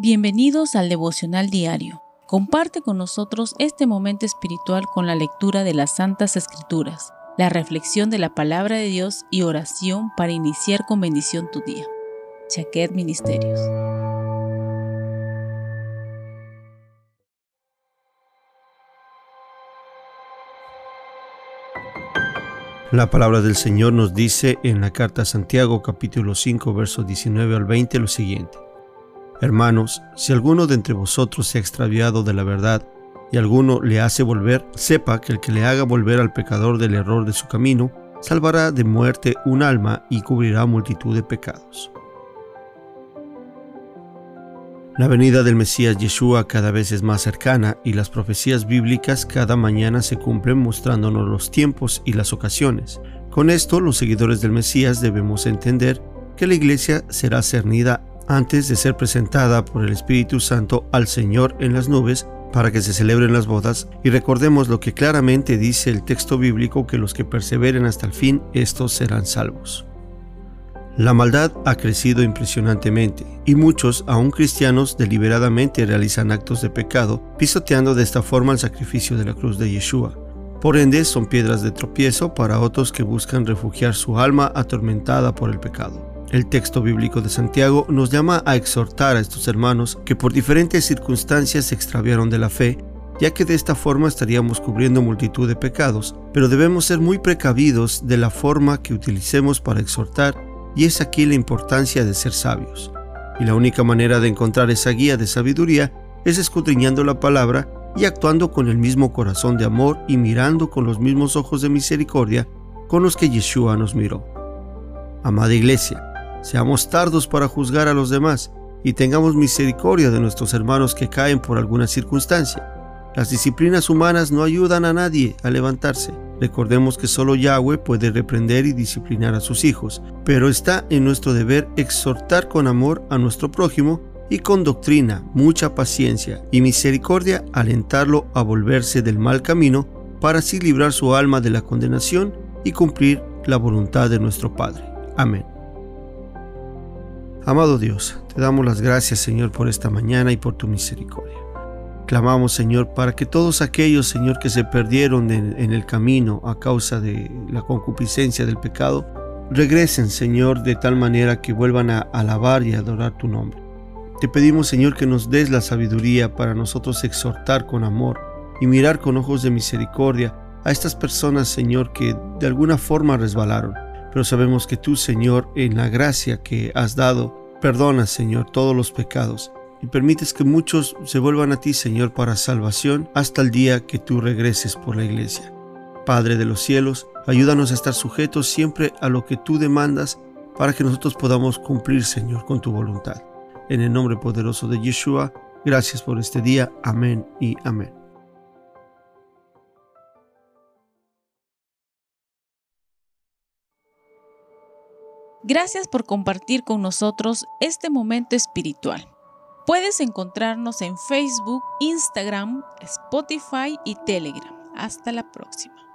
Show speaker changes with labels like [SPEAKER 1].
[SPEAKER 1] Bienvenidos al devocional diario. Comparte con nosotros este momento espiritual con la lectura de las Santas Escrituras, la reflexión de la palabra de Dios y oración para iniciar con bendición tu día. Chaquet Ministerios.
[SPEAKER 2] La palabra del Señor nos dice en la carta a Santiago capítulo 5 versos 19 al 20 lo siguiente. Hermanos, si alguno de entre vosotros se ha extraviado de la verdad y alguno le hace volver, sepa que el que le haga volver al pecador del error de su camino, salvará de muerte un alma y cubrirá multitud de pecados. La venida del Mesías Yeshua cada vez es más cercana y las profecías bíblicas cada mañana se cumplen mostrándonos los tiempos y las ocasiones. Con esto, los seguidores del Mesías debemos entender que la iglesia será cernida antes de ser presentada por el Espíritu Santo al Señor en las nubes para que se celebren las bodas y recordemos lo que claramente dice el texto bíblico que los que perseveren hasta el fin, estos serán salvos. La maldad ha crecido impresionantemente y muchos, aún cristianos, deliberadamente realizan actos de pecado, pisoteando de esta forma el sacrificio de la cruz de Yeshua. Por ende, son piedras de tropiezo para otros que buscan refugiar su alma atormentada por el pecado. El texto bíblico de Santiago nos llama a exhortar a estos hermanos que por diferentes circunstancias se extraviaron de la fe, ya que de esta forma estaríamos cubriendo multitud de pecados, pero debemos ser muy precavidos de la forma que utilicemos para exhortar, y es aquí la importancia de ser sabios. Y la única manera de encontrar esa guía de sabiduría es escudriñando la palabra y actuando con el mismo corazón de amor y mirando con los mismos ojos de misericordia con los que Yeshua nos miró. Amada Iglesia, Seamos tardos para juzgar a los demás y tengamos misericordia de nuestros hermanos que caen por alguna circunstancia. Las disciplinas humanas no ayudan a nadie a levantarse. Recordemos que solo Yahweh puede reprender y disciplinar a sus hijos, pero está en nuestro deber exhortar con amor a nuestro prójimo y con doctrina, mucha paciencia y misericordia alentarlo a volverse del mal camino para así librar su alma de la condenación y cumplir la voluntad de nuestro Padre. Amén. Amado Dios, te damos las gracias Señor por esta mañana y por tu misericordia. Clamamos Señor para que todos aquellos Señor que se perdieron en, el camino a causa de la concupiscencia del pecado, regresen Señor de tal manera que vuelvan a alabar y adorar tu nombre. Te pedimos Señor que nos des la sabiduría para nosotros exhortar con amor y mirar con ojos de misericordia a estas personas Señor que de alguna forma resbalaron pero sabemos que tú, Señor, en la gracia que has dado, perdonas, Señor, todos los pecados y permites que muchos se vuelvan a ti, Señor, para salvación hasta el día que tú regreses por la iglesia. Padre de los cielos, ayúdanos a estar sujetos siempre a lo que tú demandas para que nosotros podamos cumplir, Señor, con tu voluntad. En el nombre poderoso de Yeshua, gracias por este día. Amén y amén.
[SPEAKER 1] Gracias por compartir con nosotros este momento espiritual. Puedes encontrarnos en Facebook, Instagram, Spotify y Telegram. Hasta la próxima.